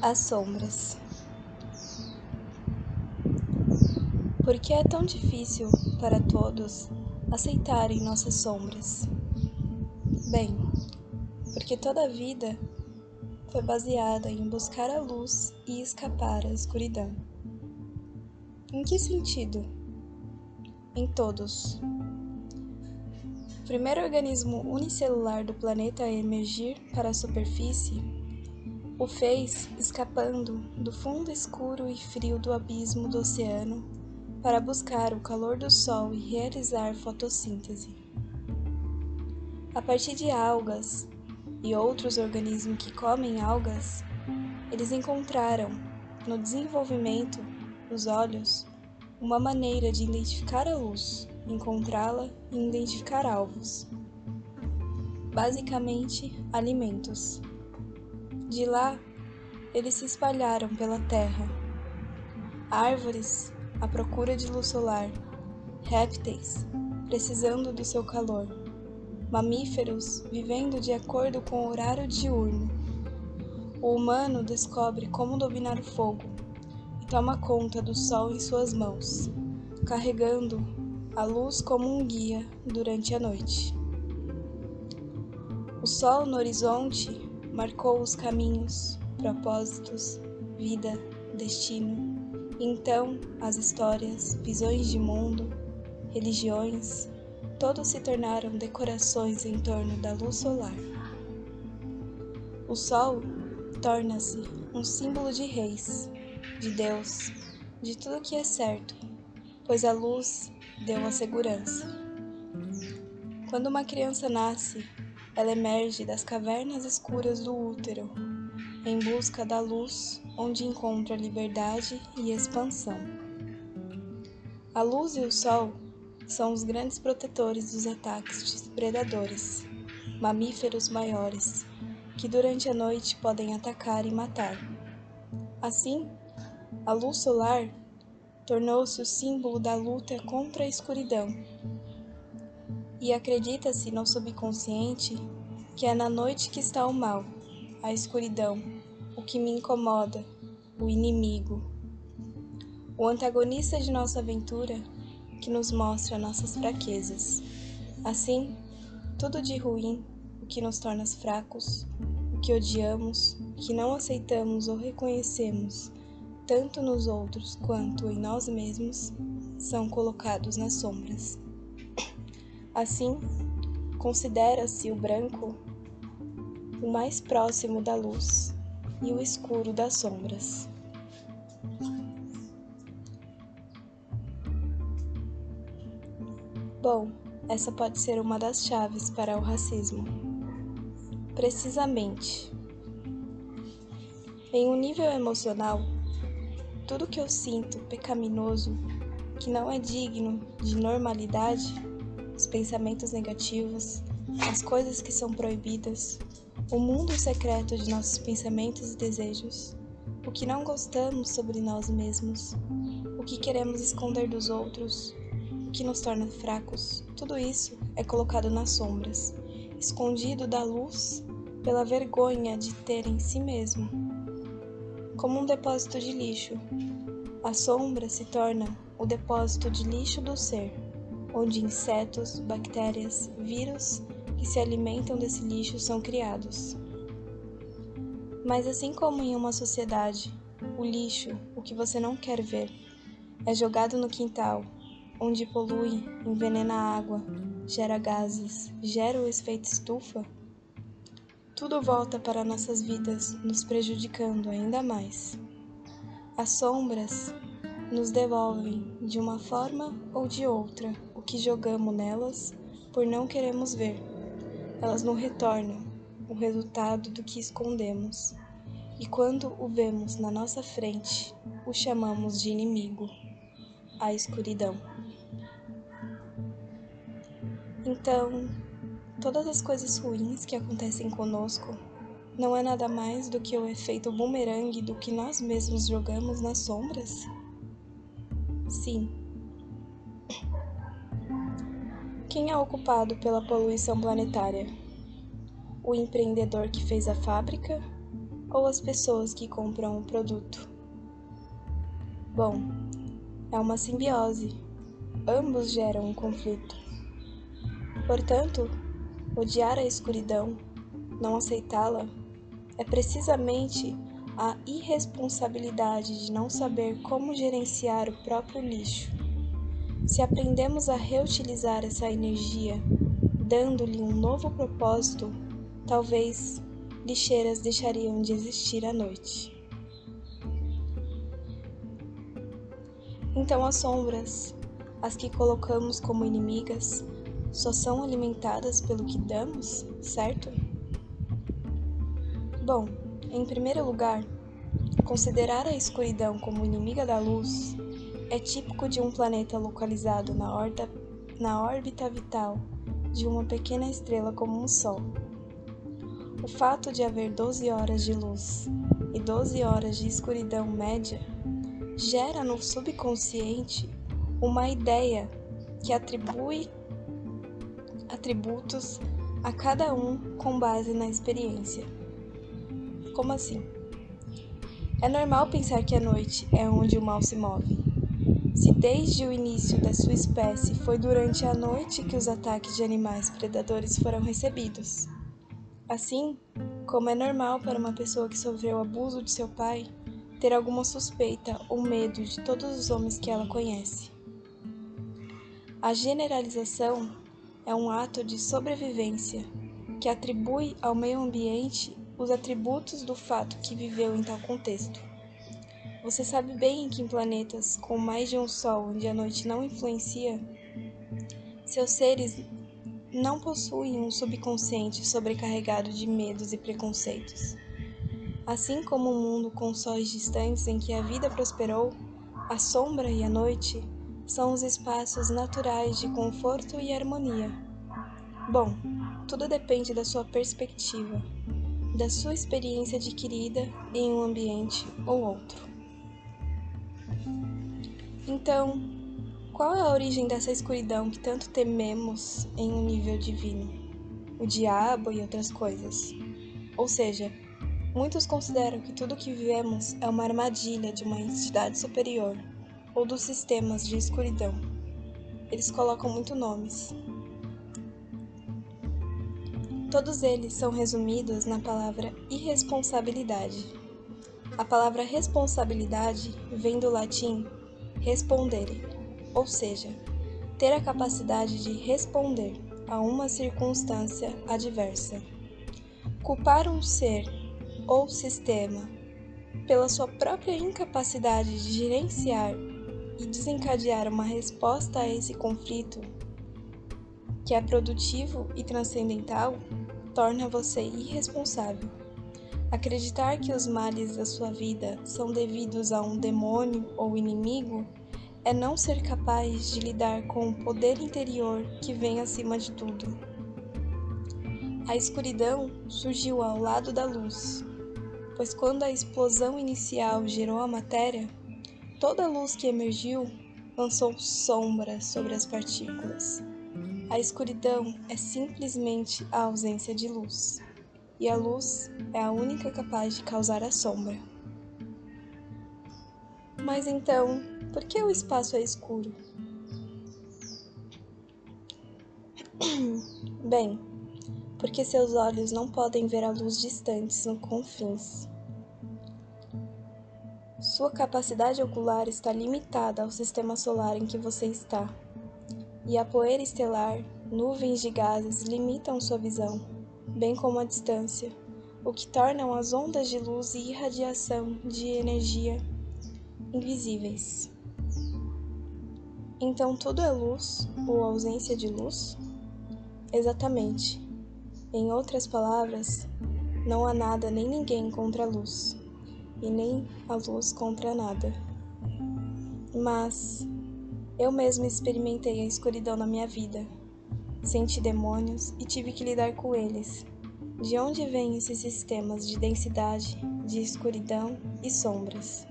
As sombras. Por que é tão difícil para todos aceitarem nossas sombras? Bem, porque toda a vida foi baseada em buscar a luz e escapar à escuridão. Em que sentido? Em todos. O primeiro organismo unicelular do planeta a emergir para a superfície o fez escapando do fundo escuro e frio do abismo do oceano para buscar o calor do sol e realizar fotossíntese. A partir de algas e outros organismos que comem algas, eles encontraram no desenvolvimento dos olhos uma maneira de identificar a luz, encontrá-la e identificar alvos. Basicamente, alimentos. De lá, eles se espalharam pela terra. Árvores à procura de luz solar, répteis precisando do seu calor, mamíferos vivendo de acordo com o horário diurno. O humano descobre como dominar o fogo e toma conta do sol em suas mãos, carregando a luz como um guia durante a noite. O sol no horizonte marcou os caminhos, propósitos, vida, destino. Então, as histórias, visões de mundo, religiões, todos se tornaram decorações em torno da luz solar. O sol torna-se um símbolo de reis, de Deus, de tudo que é certo, pois a luz deu a segurança. Quando uma criança nasce, ela emerge das cavernas escuras do útero, em busca da luz onde encontra liberdade e expansão. A luz e o sol são os grandes protetores dos ataques de predadores, mamíferos maiores, que durante a noite podem atacar e matar. Assim, a luz solar tornou-se o símbolo da luta contra a escuridão e acredita-se no subconsciente que é na noite que está o mal, a escuridão, o que me incomoda, o inimigo. O antagonista de nossa aventura que nos mostra nossas fraquezas. Assim, tudo de ruim, o que nos torna fracos, o que odiamos, o que não aceitamos ou reconhecemos, tanto nos outros quanto em nós mesmos, são colocados nas sombras. Assim, considera-se o branco o mais próximo da luz e o escuro das sombras. Bom, essa pode ser uma das chaves para o racismo. Precisamente. Em um nível emocional, tudo que eu sinto pecaminoso, que não é digno de normalidade, os pensamentos negativos, as coisas que são proibidas, o mundo secreto de nossos pensamentos e desejos, o que não gostamos sobre nós mesmos, o que queremos esconder dos outros, o que nos torna fracos, tudo isso é colocado nas sombras, escondido da luz pela vergonha de ter em si mesmo. Como um depósito de lixo, a sombra se torna o depósito de lixo do ser onde insetos, bactérias, vírus que se alimentam desse lixo são criados. Mas assim como em uma sociedade, o lixo, o que você não quer ver, é jogado no quintal, onde polui, envenena a água, gera gases, gera o efeito estufa, tudo volta para nossas vidas, nos prejudicando ainda mais. As sombras nos devolvem, de uma forma ou de outra, o que jogamos nelas por não queremos ver. Elas nos retornam o resultado do que escondemos. E quando o vemos na nossa frente, o chamamos de inimigo, a escuridão. Então, todas as coisas ruins que acontecem conosco não é nada mais do que o efeito bumerangue do que nós mesmos jogamos nas sombras? Sim. Quem é ocupado pela poluição planetária? O empreendedor que fez a fábrica ou as pessoas que compram o produto? Bom, é uma simbiose. Ambos geram um conflito. Portanto, odiar a escuridão, não aceitá-la, é precisamente a irresponsabilidade de não saber como gerenciar o próprio lixo. Se aprendemos a reutilizar essa energia, dando-lhe um novo propósito, talvez lixeiras deixariam de existir à noite. Então as sombras, as que colocamos como inimigas, só são alimentadas pelo que damos, certo? Bom, em primeiro lugar, considerar a escuridão como inimiga da luz é típico de um planeta localizado na, orta, na órbita vital de uma pequena estrela como um Sol. O fato de haver 12 horas de luz e 12 horas de escuridão média gera no subconsciente uma ideia que atribui atributos a cada um com base na experiência. Como assim? É normal pensar que a noite é onde o mal se move. Se desde o início da sua espécie foi durante a noite que os ataques de animais predadores foram recebidos. Assim, como é normal para uma pessoa que sofreu abuso de seu pai ter alguma suspeita ou medo de todos os homens que ela conhece. A generalização é um ato de sobrevivência que atribui ao meio ambiente os atributos do fato que viveu em tal contexto. Você sabe bem que em planetas com mais de um Sol onde a noite não influencia, seus seres não possuem um subconsciente sobrecarregado de medos e preconceitos. Assim como um mundo com sóis distantes em que a vida prosperou, a sombra e a noite são os espaços naturais de conforto e harmonia. Bom, tudo depende da sua perspectiva, da sua experiência adquirida em um ambiente ou outro. Então, qual é a origem dessa escuridão que tanto tememos em um nível divino? O diabo e outras coisas. Ou seja, Muitos consideram que tudo o que vivemos é uma armadilha de uma entidade superior ou dos sistemas de escuridão. Eles colocam muito nomes. Todos eles são resumidos na palavra irresponsabilidade. A palavra responsabilidade vem do latim respondere, ou seja, ter a capacidade de responder a uma circunstância adversa. Culpar um ser ou sistema, pela sua própria incapacidade de gerenciar e desencadear uma resposta a esse conflito, que é produtivo e transcendental, torna você irresponsável. Acreditar que os males da sua vida são devidos a um demônio ou inimigo é não ser capaz de lidar com o poder interior que vem acima de tudo. A escuridão surgiu ao lado da luz, pois quando a explosão inicial gerou a matéria, toda a luz que emergiu lançou sombra sobre as partículas. A escuridão é simplesmente a ausência de luz, e a luz é a única capaz de causar a sombra. Mas então, por que o espaço é escuro? Bem, porque seus olhos não podem ver a luz distantes no confins. Sua capacidade ocular está limitada ao sistema solar em que você está, e a poeira estelar, nuvens de gases limitam sua visão, bem como a distância, o que tornam as ondas de luz e irradiação de energia invisíveis. Então tudo é luz ou ausência de luz? Exatamente. Em outras palavras, não há nada nem ninguém contra a luz, e nem a luz contra nada. Mas eu mesmo experimentei a escuridão na minha vida, senti demônios e tive que lidar com eles. De onde vêm esses sistemas de densidade, de escuridão e sombras?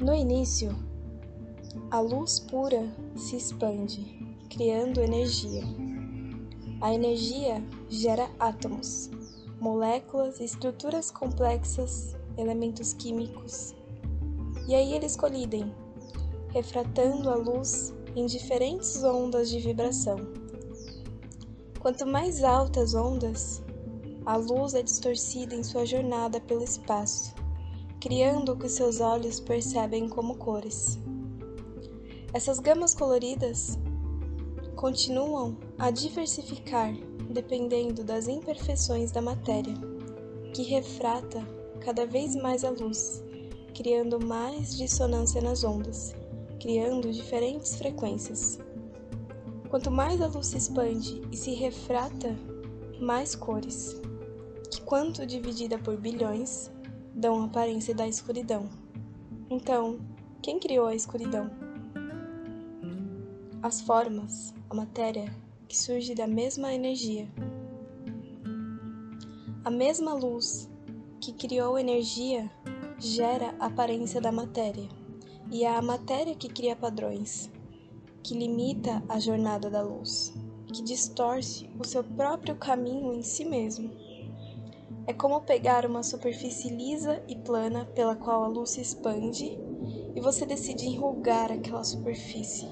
No início, a luz pura se expande, criando energia. A energia gera átomos. moléculas estruturas complexas, elementos químicos. E aí eles colidem, refratando a luz em diferentes ondas de vibração. Quanto mais altas ondas, a luz é distorcida em sua jornada pelo espaço, criando o que seus olhos percebem como cores. Essas gamas coloridas continuam a diversificar dependendo das imperfeições da matéria, que refrata cada vez mais a luz, criando mais dissonância nas ondas, criando diferentes frequências. Quanto mais a luz se expande e se refrata, mais cores, que quanto dividida por bilhões, dão a aparência da escuridão. Então, quem criou a escuridão? As formas, a matéria, que surge da mesma energia. A mesma luz que criou energia gera a aparência da matéria, e a matéria que cria padrões, que limita a jornada da luz, que distorce o seu próprio caminho em si mesmo. É como pegar uma superfície lisa e plana pela qual a luz se expande e você decide enrugar aquela superfície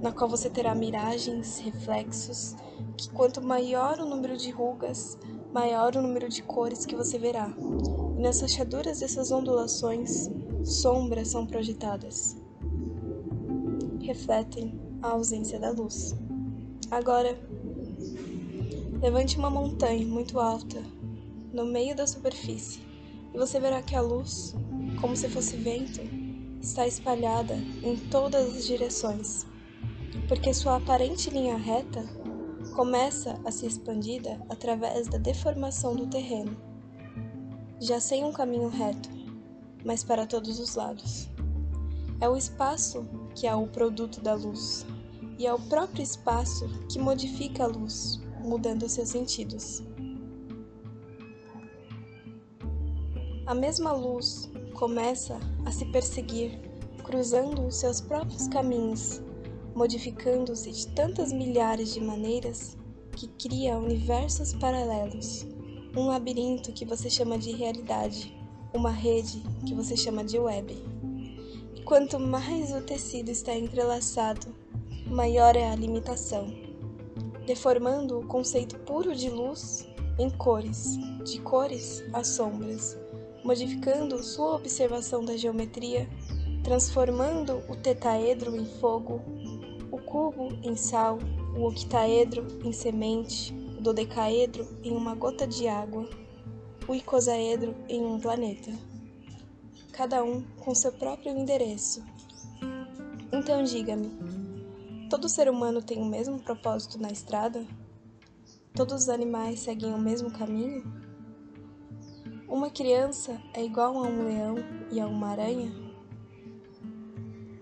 na qual você terá miragens, reflexos, que quanto maior o número de rugas, maior o número de cores que você verá. E nas fechaduras dessas ondulações, sombras são projetadas. Refletem a ausência da luz. Agora, levante uma montanha muito alta, no meio da superfície, e você verá que a luz, como se fosse vento, está espalhada em todas as direções porque sua aparente linha reta começa a ser expandida através da deformação do terreno, já sem um caminho reto, mas para todos os lados. É o espaço que é o produto da luz, e é o próprio espaço que modifica a luz, mudando seus sentidos. A mesma luz começa a se perseguir, cruzando os seus próprios caminhos modificando-se de tantas milhares de maneiras que cria universos paralelos, um labirinto que você chama de realidade, uma rede que você chama de web. Quanto mais o tecido está entrelaçado, maior é a limitação, deformando o conceito puro de luz em cores, de cores a sombras, modificando sua observação da geometria, transformando o tetaedro em fogo, o cubo em sal, o octaedro em semente, o dodecaedro em uma gota de água, o icosaedro em um planeta. Cada um com seu próprio endereço. Então diga-me, todo ser humano tem o mesmo propósito na estrada? Todos os animais seguem o mesmo caminho? Uma criança é igual a um leão e a uma aranha?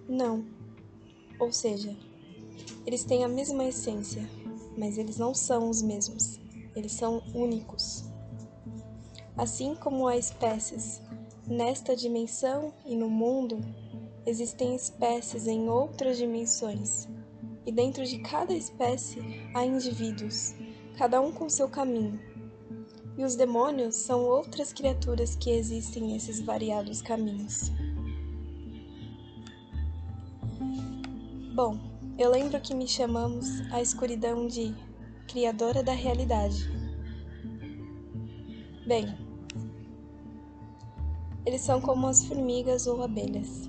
Não. Ou seja, eles têm a mesma essência, mas eles não são os mesmos. Eles são únicos. Assim como há espécies nesta dimensão e no mundo, existem espécies em outras dimensões. E dentro de cada espécie há indivíduos, cada um com seu caminho. E os demônios são outras criaturas que existem nesses variados caminhos. Bom, eu lembro que me chamamos a escuridão de Criadora da Realidade. Bem, eles são como as formigas ou abelhas,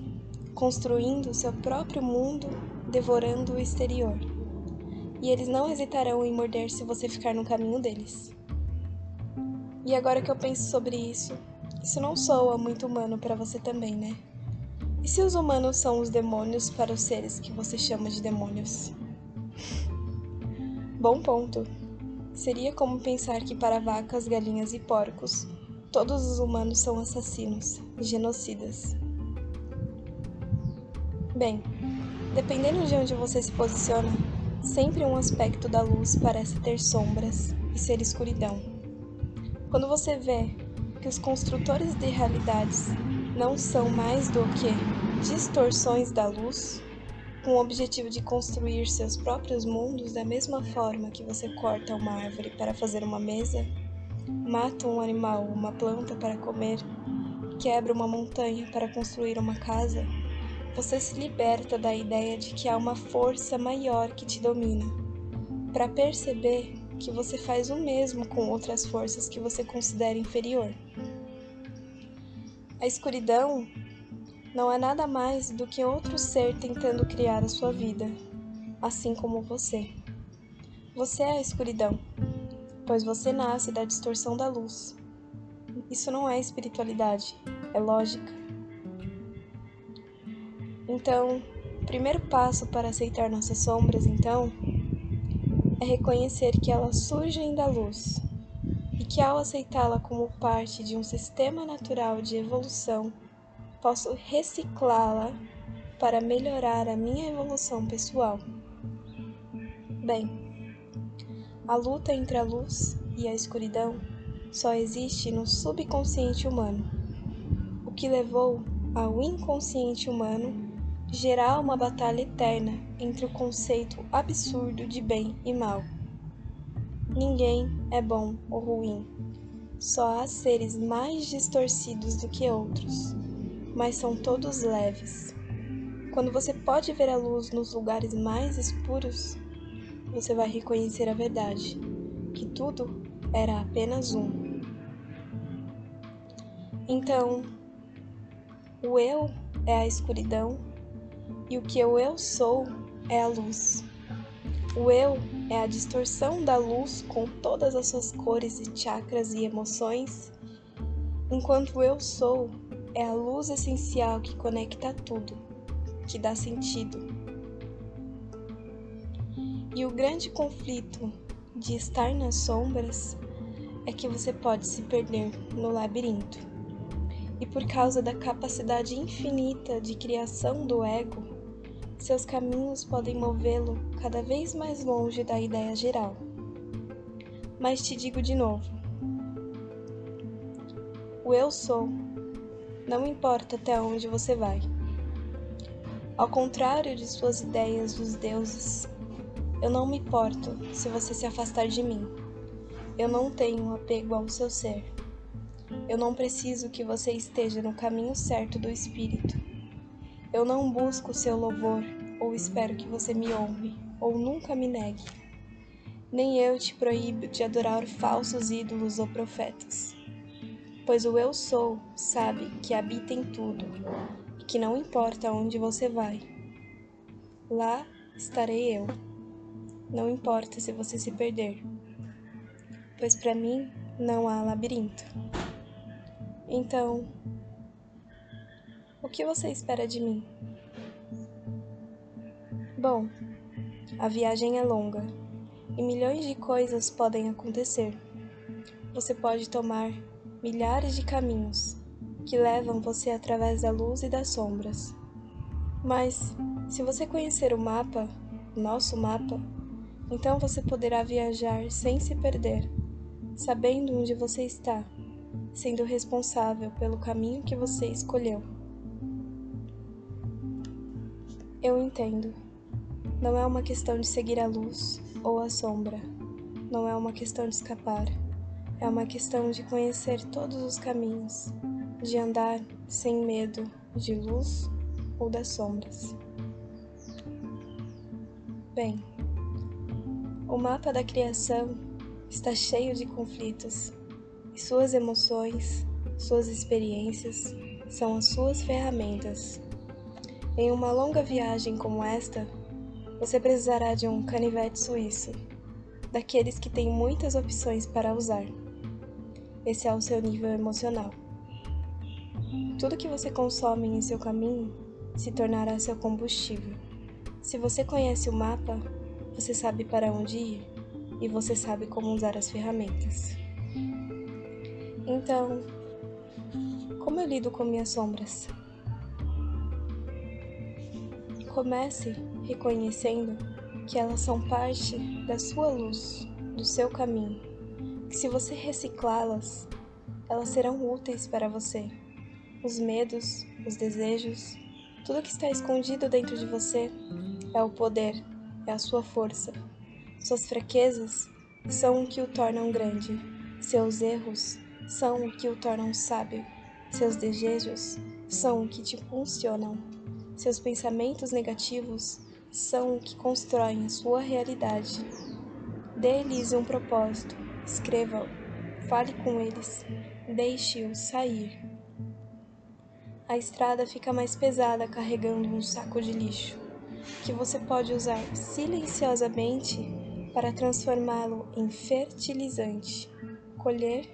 construindo seu próprio mundo, devorando o exterior. E eles não hesitarão em morder se você ficar no caminho deles. E agora que eu penso sobre isso, isso não soa muito humano para você também, né? E se os humanos são os demônios para os seres que você chama de demônios? Bom ponto. Seria como pensar que para vacas, galinhas e porcos, todos os humanos são assassinos, genocidas. Bem, dependendo de onde você se posiciona, sempre um aspecto da luz parece ter sombras e ser escuridão. Quando você vê que os construtores de realidades não são mais do que distorções da luz, com o objetivo de construir seus próprios mundos da mesma forma que você corta uma árvore para fazer uma mesa, mata um animal, uma planta para comer, quebra uma montanha para construir uma casa, você se liberta da ideia de que há uma força maior que te domina, para perceber que você faz o mesmo com outras forças que você considera inferior. A escuridão não é nada mais do que outro ser tentando criar a sua vida, assim como você. Você é a escuridão, pois você nasce da distorção da luz. Isso não é espiritualidade, é lógica. Então, o primeiro passo para aceitar nossas sombras, então, é reconhecer que elas surgem da luz e que ao aceitá-la como parte de um sistema natural de evolução, posso reciclá-la para melhorar a minha evolução pessoal. Bem, a luta entre a luz e a escuridão só existe no subconsciente humano, o que levou ao inconsciente humano gerar uma batalha eterna entre o conceito absurdo de bem e mal. Ninguém é bom ou ruim. Só há seres mais distorcidos do que outros, mas são todos leves. Quando você pode ver a luz nos lugares mais escuros, você vai reconhecer a verdade, que tudo era apenas um. Então, o eu é a escuridão e o que o eu sou é a luz. O eu é a distorção da luz com todas as suas cores e chakras e emoções, enquanto o eu sou é a luz essencial que conecta tudo, que dá sentido. E o grande conflito de estar nas sombras é que você pode se perder no labirinto. E por causa da capacidade infinita de criação do ego, seus caminhos podem movê-lo cada vez mais longe da ideia geral. Mas te digo de novo: o eu sou, não importa até onde você vai. Ao contrário de suas ideias dos deuses, eu não me importo se você se afastar de mim. Eu não tenho apego ao seu ser. Eu não preciso que você esteja no caminho certo do espírito. Eu não busco seu louvor, ou espero que você me honre, ou nunca me negue. Nem eu te proíbo de adorar falsos ídolos ou profetas. Pois o eu sou sabe que habita em tudo, e que não importa onde você vai. Lá estarei eu. Não importa se você se perder, pois para mim não há labirinto. Então, o que você espera de mim? Bom, a viagem é longa e milhões de coisas podem acontecer. Você pode tomar milhares de caminhos que levam você através da luz e das sombras. Mas, se você conhecer o mapa, o nosso mapa, então você poderá viajar sem se perder, sabendo onde você está, sendo responsável pelo caminho que você escolheu. Eu entendo. Não é uma questão de seguir a luz ou a sombra. Não é uma questão de escapar. É uma questão de conhecer todos os caminhos, de andar sem medo de luz ou das sombras. Bem, o mapa da criação está cheio de conflitos e suas emoções, suas experiências são as suas ferramentas em uma longa viagem como esta, você precisará de um canivete suíço, daqueles que têm muitas opções para usar. Esse é o seu nível emocional. Tudo que você consome em seu caminho se tornará seu combustível. Se você conhece o mapa, você sabe para onde ir e você sabe como usar as ferramentas. Então, como eu lido com minhas sombras? Comece reconhecendo que elas são parte da sua luz, do seu caminho, que se você reciclá-las, elas serão úteis para você. Os medos, os desejos, tudo que está escondido dentro de você é o poder, é a sua força. Suas fraquezas são o que o tornam grande. Seus erros são o que o tornam sábio. Seus desejos são o que te impulsionam. Seus pensamentos negativos são o que constroem sua realidade. Dê-lhes um propósito, escreva-o, fale com eles, deixe-os sair. A estrada fica mais pesada carregando um saco de lixo, que você pode usar silenciosamente para transformá-lo em fertilizante, colher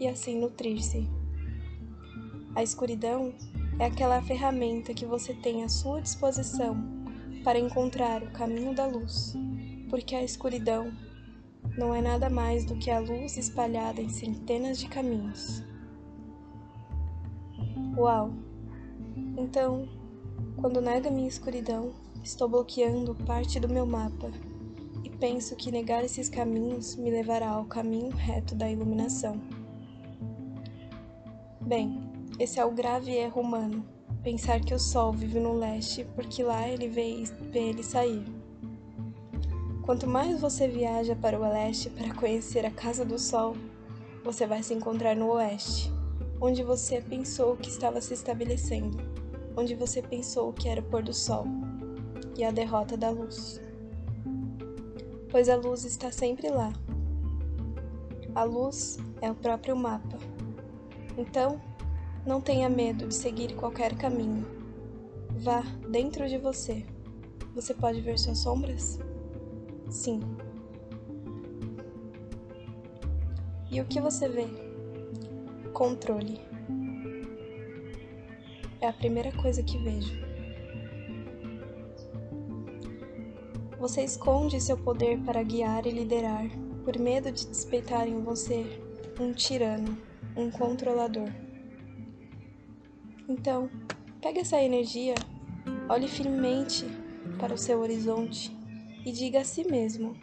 e assim nutrir-se. A escuridão é aquela ferramenta que você tem à sua disposição para encontrar o caminho da luz, porque a escuridão não é nada mais do que a luz espalhada em centenas de caminhos. Uau! Então, quando nego a minha escuridão, estou bloqueando parte do meu mapa e penso que negar esses caminhos me levará ao caminho reto da iluminação. Bem, esse é o grave erro humano, pensar que o Sol vive no leste porque lá ele vê, vê ele sair. Quanto mais você viaja para o leste para conhecer a casa do Sol, você vai se encontrar no oeste, onde você pensou que estava se estabelecendo, onde você pensou que era o pôr do sol e a derrota da luz. Pois a luz está sempre lá. A luz é o próprio mapa então, não tenha medo de seguir qualquer caminho. Vá dentro de você. Você pode ver suas sombras? Sim. E o que você vê? Controle. É a primeira coisa que vejo. Você esconde seu poder para guiar e liderar, por medo de despeitarem em você um tirano um controlador. Então, pegue essa energia, olhe firmemente para o seu horizonte e diga a si mesmo: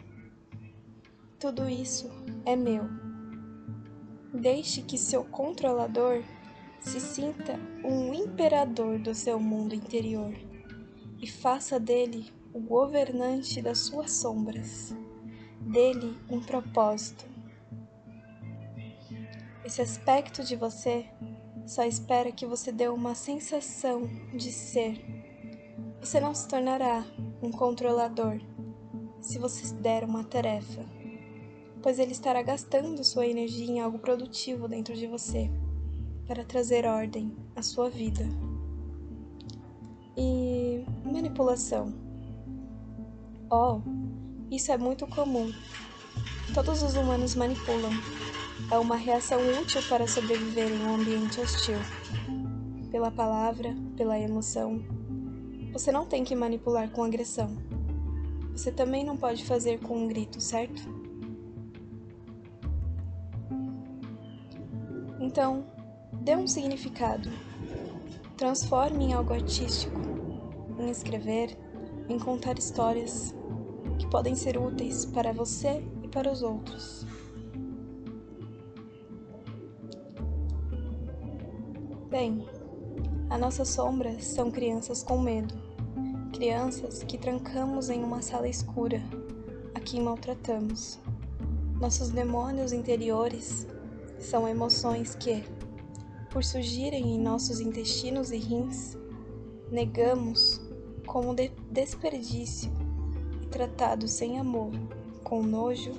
tudo isso é meu. Deixe que seu controlador se sinta um imperador do seu mundo interior e faça dele o governante das suas sombras, dele um propósito esse aspecto de você só espera que você dê uma sensação de ser. Você não se tornará um controlador se você der uma tarefa, pois ele estará gastando sua energia em algo produtivo dentro de você para trazer ordem à sua vida. E manipulação. Oh, isso é muito comum. Todos os humanos manipulam é uma reação útil para sobreviver em um ambiente hostil. Pela palavra, pela emoção. Você não tem que manipular com agressão. Você também não pode fazer com um grito, certo? Então, dê um significado. Transforme em algo artístico, em escrever, em contar histórias que podem ser úteis para você e para os outros. Bem, a nossa sombra são crianças com medo, crianças que trancamos em uma sala escura, a quem maltratamos. Nossos demônios interiores são emoções que, por surgirem em nossos intestinos e rins, negamos como de desperdício e tratados sem amor, com nojo,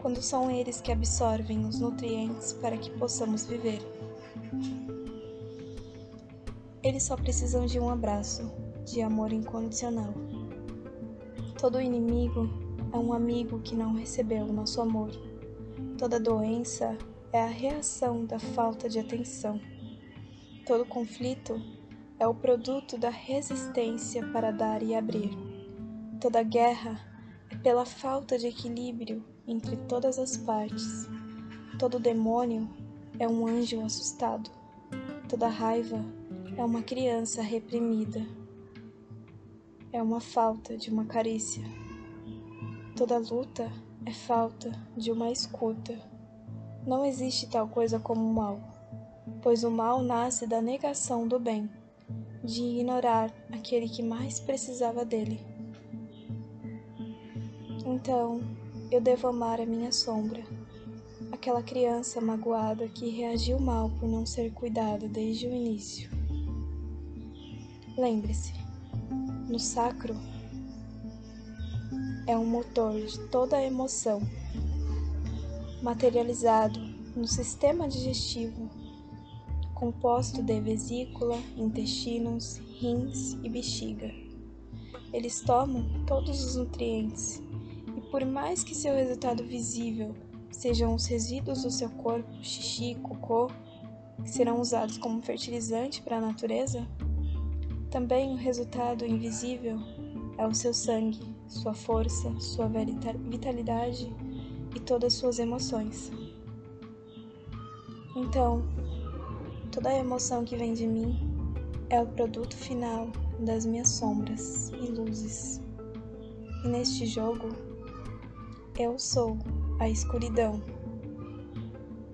quando são eles que absorvem os nutrientes para que possamos viver. Eles só precisam de um abraço, de amor incondicional. Todo inimigo é um amigo que não recebeu o nosso amor. Toda doença é a reação da falta de atenção. Todo conflito é o produto da resistência para dar e abrir. Toda guerra é pela falta de equilíbrio entre todas as partes. Todo demônio é um anjo assustado. Toda raiva é uma criança reprimida. É uma falta de uma carícia. Toda luta é falta de uma escuta. Não existe tal coisa como o mal, pois o mal nasce da negação do bem, de ignorar aquele que mais precisava dele. Então, eu devo amar a minha sombra, aquela criança magoada que reagiu mal por não ser cuidada desde o início. Lembre-se, no sacro é um motor de toda a emoção, materializado no sistema digestivo, composto de vesícula, intestinos, rins e bexiga. Eles tomam todos os nutrientes e, por mais que seu resultado visível sejam os resíduos do seu corpo, xixi, cocô, que serão usados como fertilizante para a natureza, também o resultado invisível é o seu sangue, sua força, sua vitalidade e todas suas emoções. Então, toda a emoção que vem de mim é o produto final das minhas sombras e luzes. E neste jogo, eu sou a escuridão.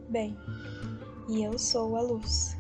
Bem, e eu sou a luz.